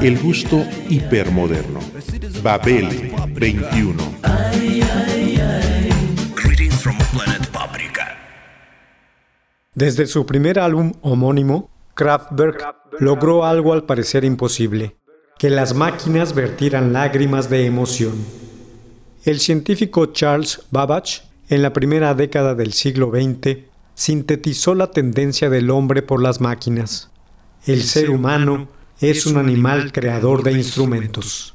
El gusto hipermoderno. Babel 21. Greetings from planet Paprika. Desde su primer álbum homónimo, Kraftwerk logró algo al parecer imposible, que las máquinas vertieran lágrimas de emoción. El científico Charles Babbage, en la primera década del siglo XX, sintetizó la tendencia del hombre por las máquinas. El ser humano es un animal creador de instrumentos.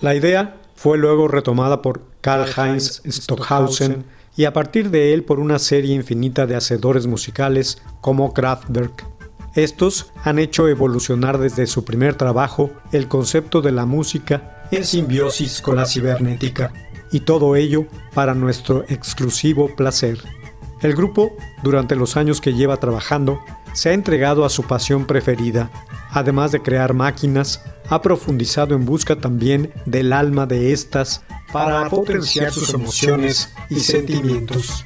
La idea fue luego retomada por Karl-Heinz Stockhausen y a partir de él por una serie infinita de hacedores musicales como Kraftwerk. Estos han hecho evolucionar desde su primer trabajo el concepto de la música en simbiosis con la cibernética, y todo ello para nuestro exclusivo placer. El grupo, durante los años que lleva trabajando, se ha entregado a su pasión preferida, además de crear máquinas, ha profundizado en busca también del alma de estas para potenciar sus emociones y sentimientos.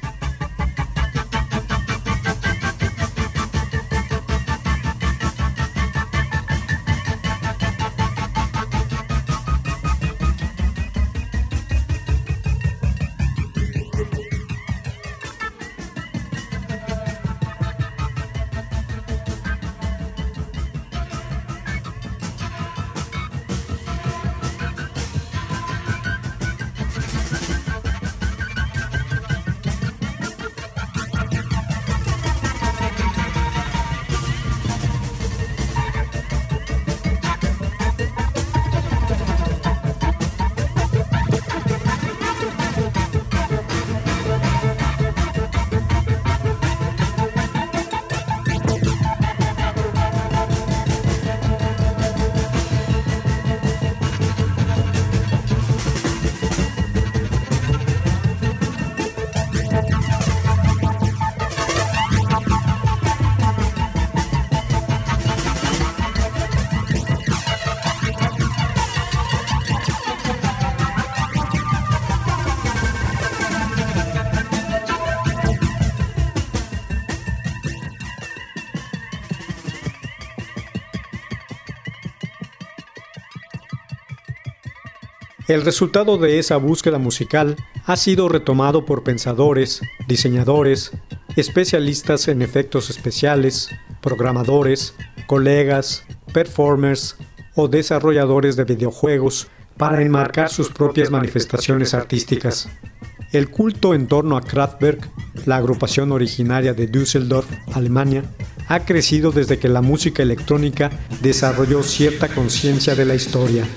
El resultado de esa búsqueda musical ha sido retomado por pensadores, diseñadores, especialistas en efectos especiales, programadores, colegas, performers o desarrolladores de videojuegos para enmarcar sus propias manifestaciones artísticas. El culto en torno a Kraftwerk, la agrupación originaria de Düsseldorf, Alemania, ha crecido desde que la música electrónica desarrolló cierta conciencia de la historia.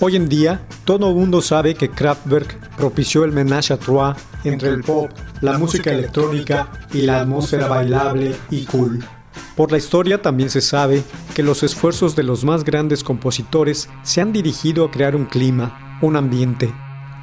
Hoy en día, todo mundo sabe que Kraftwerk propició el menage à trois entre el pop, la música electrónica y la atmósfera bailable y cool. Por la historia también se sabe que los esfuerzos de los más grandes compositores se han dirigido a crear un clima, un ambiente.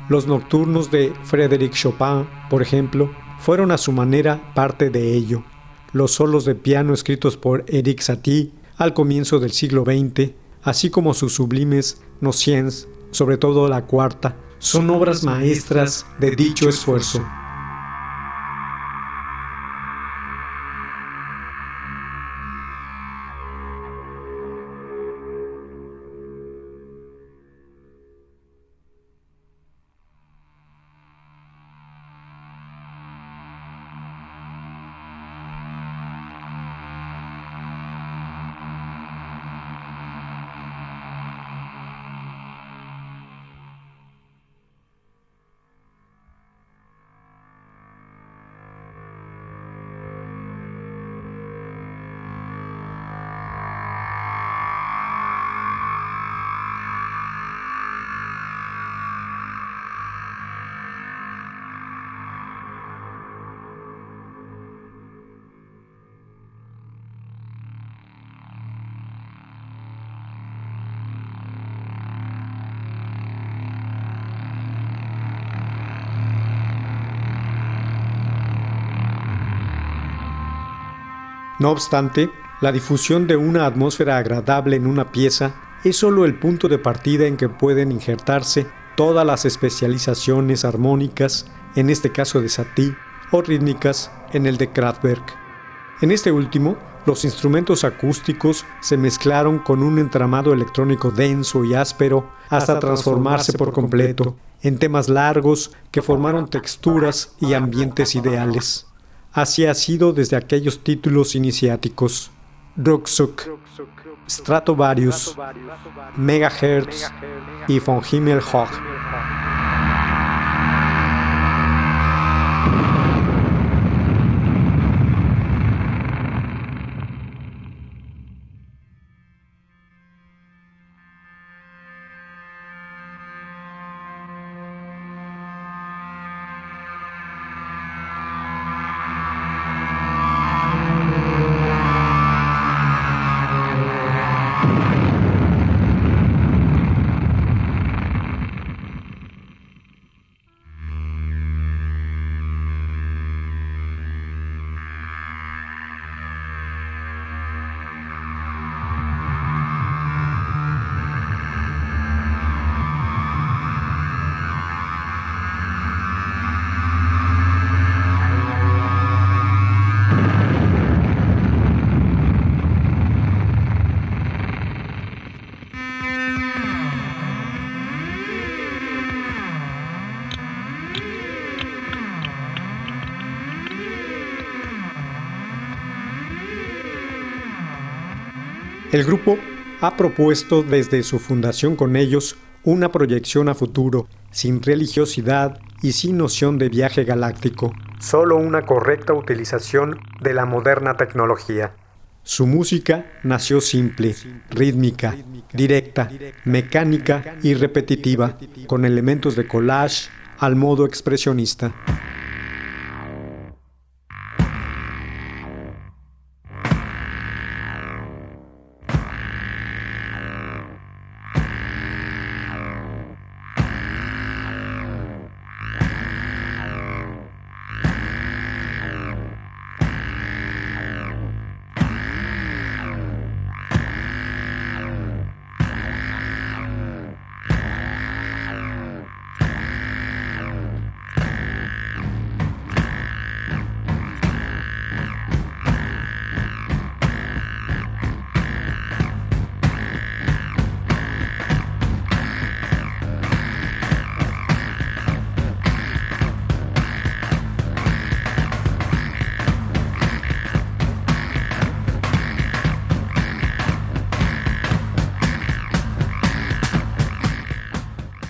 Los nocturnos de Frédéric Chopin, por ejemplo, fueron a su manera parte de ello. Los solos de piano escritos por Eric Satie al comienzo del siglo XX, así como sus sublimes Nociens, sobre todo la cuarta, son obras maestras de dicho esfuerzo. No obstante, la difusión de una atmósfera agradable en una pieza es solo el punto de partida en que pueden injertarse todas las especializaciones armónicas, en este caso de Satie, o rítmicas, en el de Kraftwerk. En este último, los instrumentos acústicos se mezclaron con un entramado electrónico denso y áspero hasta transformarse por completo en temas largos que formaron texturas y ambientes ideales. Así ha sido desde aquellos títulos iniciáticos. Ruckzuck, Stratovarius, Megahertz y von Himmelhoch. El grupo ha propuesto desde su fundación con ellos una proyección a futuro, sin religiosidad y sin noción de viaje galáctico, solo una correcta utilización de la moderna tecnología. Su música nació simple, rítmica, directa, mecánica y repetitiva, con elementos de collage al modo expresionista.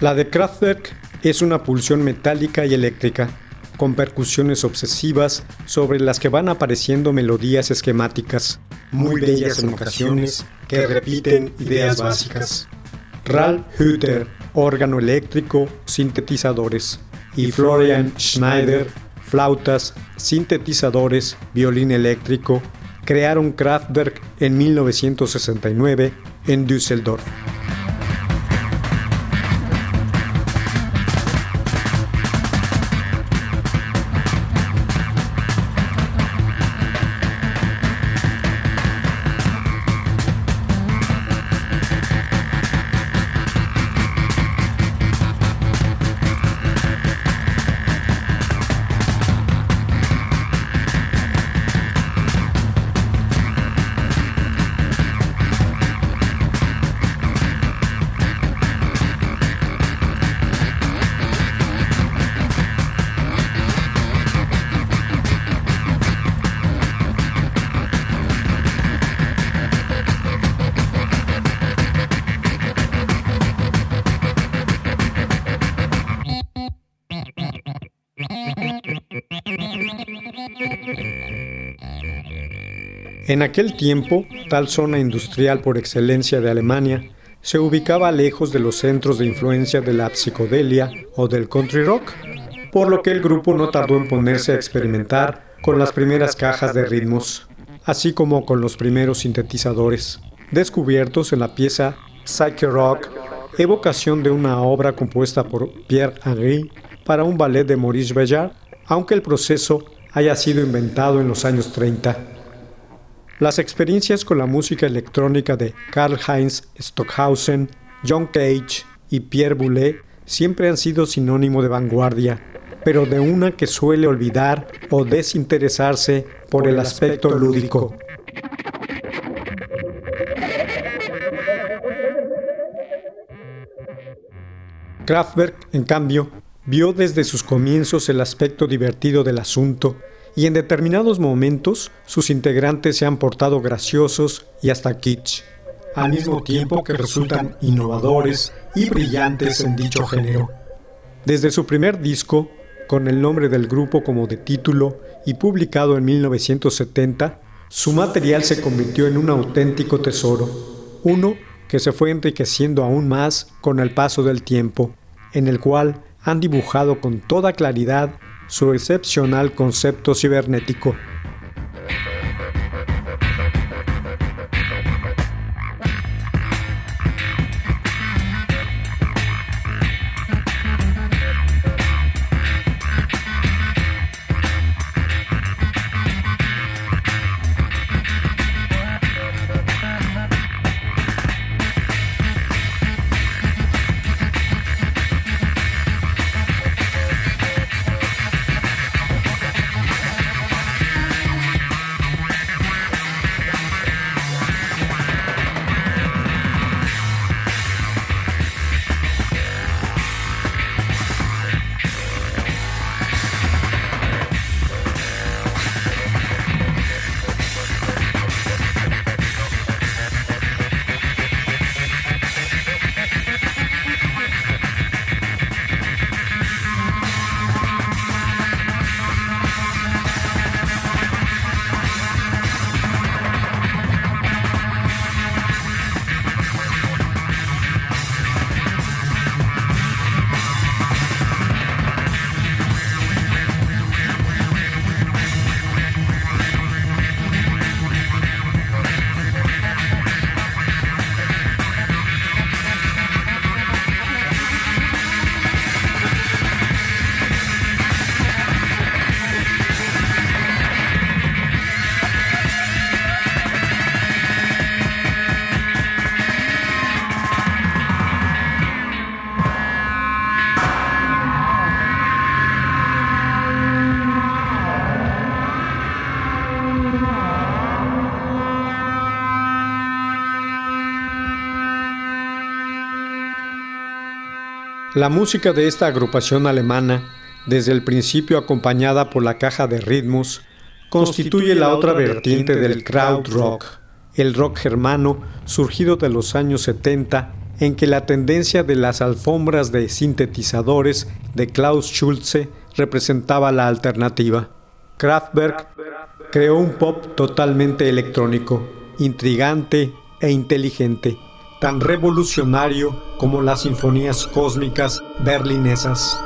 La de Kraftwerk es una pulsión metálica y eléctrica, con percusiones obsesivas sobre las que van apareciendo melodías esquemáticas, muy bellas en ocasiones, que repiten ideas básicas. Ralph Hütter, órgano eléctrico, sintetizadores, y Florian Schneider, flautas, sintetizadores, violín eléctrico, crearon Kraftwerk en 1969 en Düsseldorf. En aquel tiempo, tal zona industrial por excelencia de Alemania se ubicaba lejos de los centros de influencia de la psicodelia o del country rock, por lo que el grupo no tardó en ponerse a experimentar con las primeras cajas de ritmos, así como con los primeros sintetizadores, descubiertos en la pieza Psyche Rock, evocación de una obra compuesta por Pierre Henry para un ballet de Maurice Bellard, aunque el proceso haya sido inventado en los años 30. Las experiencias con la música electrónica de Karl-Heinz Stockhausen, John Cage y Pierre Boulez siempre han sido sinónimo de vanguardia, pero de una que suele olvidar o desinteresarse por el aspecto lúdico. Kraftwerk, en cambio, vio desde sus comienzos el aspecto divertido del asunto y en determinados momentos sus integrantes se han portado graciosos y hasta kitsch, al mismo tiempo que resultan innovadores y brillantes en dicho género. Desde su primer disco, con el nombre del grupo como de título y publicado en 1970, su material se convirtió en un auténtico tesoro, uno que se fue enriqueciendo aún más con el paso del tiempo, en el cual han dibujado con toda claridad su excepcional concepto cibernético. La música de esta agrupación alemana, desde el principio acompañada por la caja de ritmos, constituye la otra vertiente del krautrock, el rock germano surgido de los años 70 en que la tendencia de las alfombras de sintetizadores de Klaus Schulze representaba la alternativa. Kraftwerk creó un pop totalmente electrónico, intrigante e inteligente, tan revolucionario como las sinfonías cósmicas berlinesas.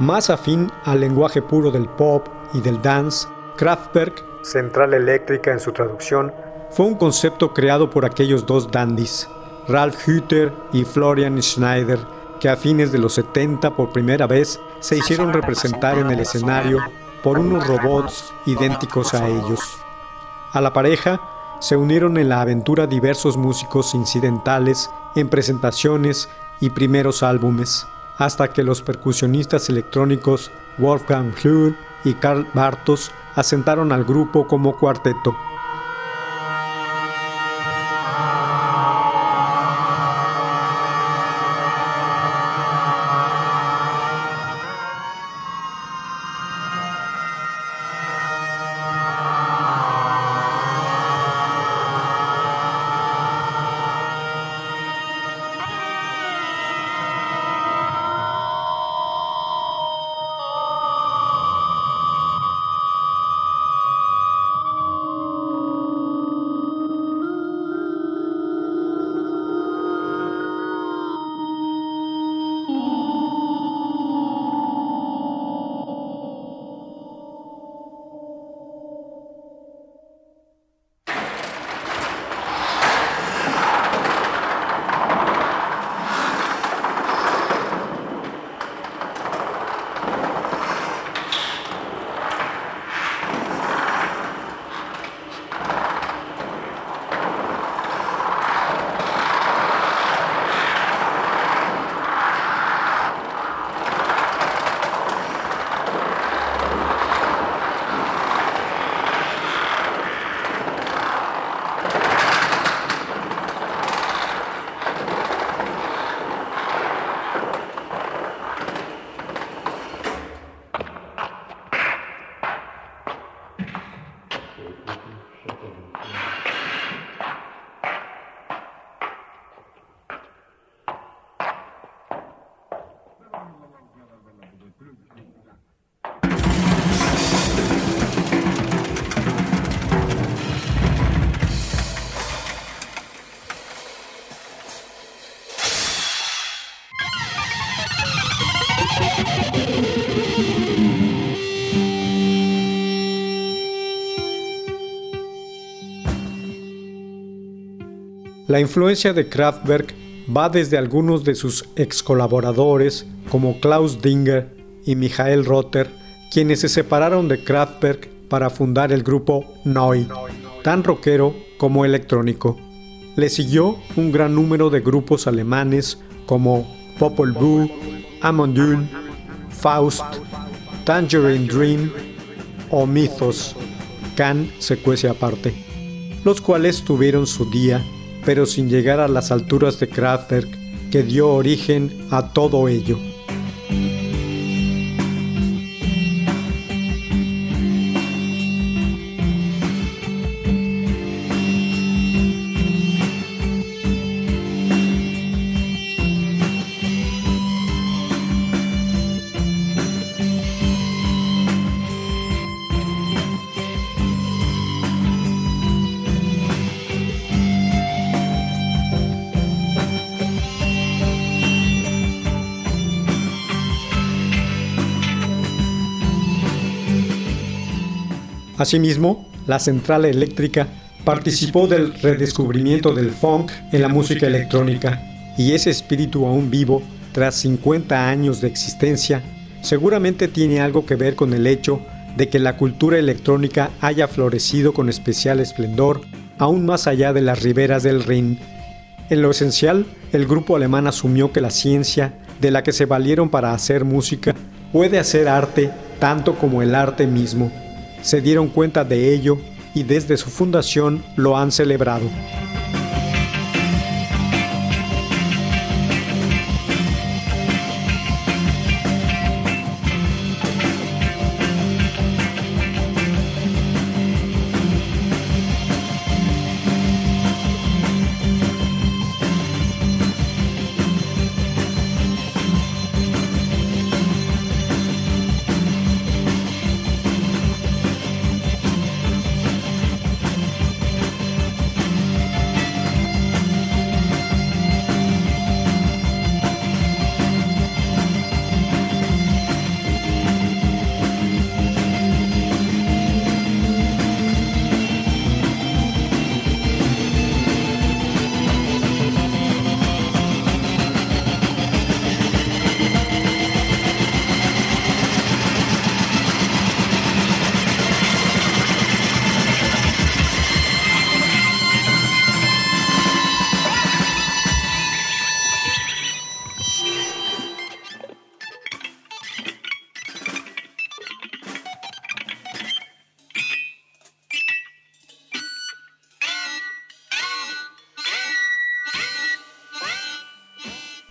Más afín al lenguaje puro del pop y del dance, Kraftwerk, central eléctrica en su traducción, fue un concepto creado por aquellos dos dandies, Ralph Hütter y Florian Schneider, que a fines de los 70 por primera vez se hicieron representar en el escenario por unos robots idénticos a ellos. A la pareja se unieron en la aventura diversos músicos incidentales en presentaciones y primeros álbumes hasta que los percusionistas electrónicos Wolfgang Flür y Karl Bartos asentaron al grupo como cuarteto. La influencia de Kraftwerk va desde algunos de sus ex colaboradores como Klaus Dinger y Michael Rotter, quienes se separaron de Kraftwerk para fundar el grupo Noi, tan rockero como electrónico. Le siguió un gran número de grupos alemanes como Popol Vuh, Amon Faust, Tangerine Dream o Mythos, Can se cuece aparte, los cuales tuvieron su día, pero sin llegar a las alturas de Kraftwerk que dio origen a todo ello. Asimismo, la central eléctrica participó del redescubrimiento del funk en la música electrónica y ese espíritu aún vivo, tras 50 años de existencia, seguramente tiene algo que ver con el hecho de que la cultura electrónica haya florecido con especial esplendor aún más allá de las riberas del Rin. En lo esencial, el grupo alemán asumió que la ciencia, de la que se valieron para hacer música, puede hacer arte tanto como el arte mismo se dieron cuenta de ello y desde su fundación lo han celebrado.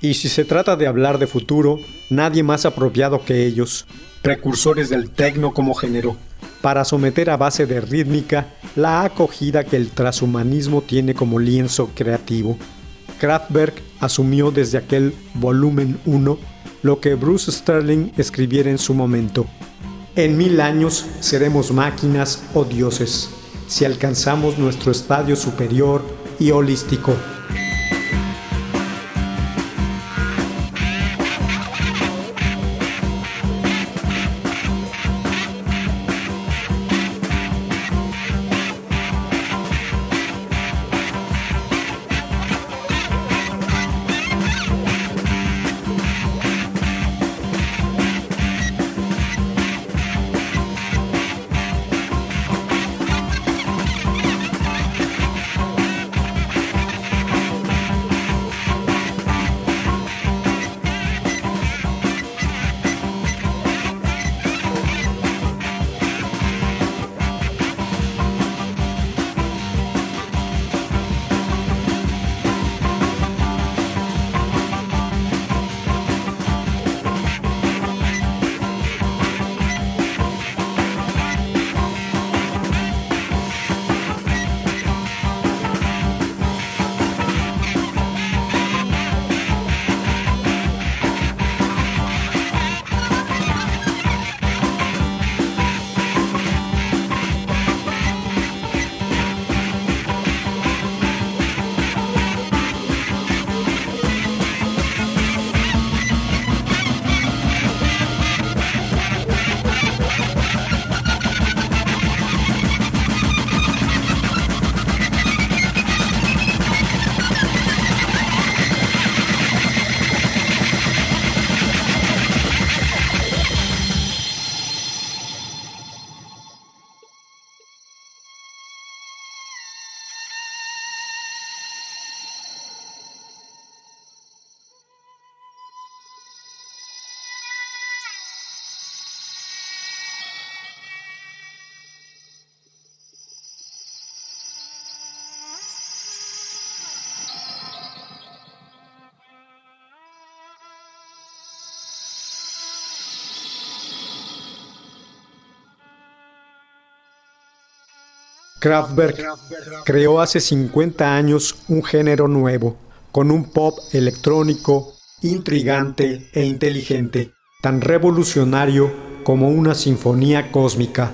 Y si se trata de hablar de futuro, nadie más apropiado que ellos, precursores del tecno como género, para someter a base de rítmica la acogida que el transhumanismo tiene como lienzo creativo. Kraftwerk asumió desde aquel volumen 1 lo que Bruce Sterling escribiera en su momento. En mil años seremos máquinas o dioses, si alcanzamos nuestro estadio superior y holístico. Kraftwerk creó hace 50 años un género nuevo, con un pop electrónico, intrigante e inteligente, tan revolucionario como una sinfonía cósmica.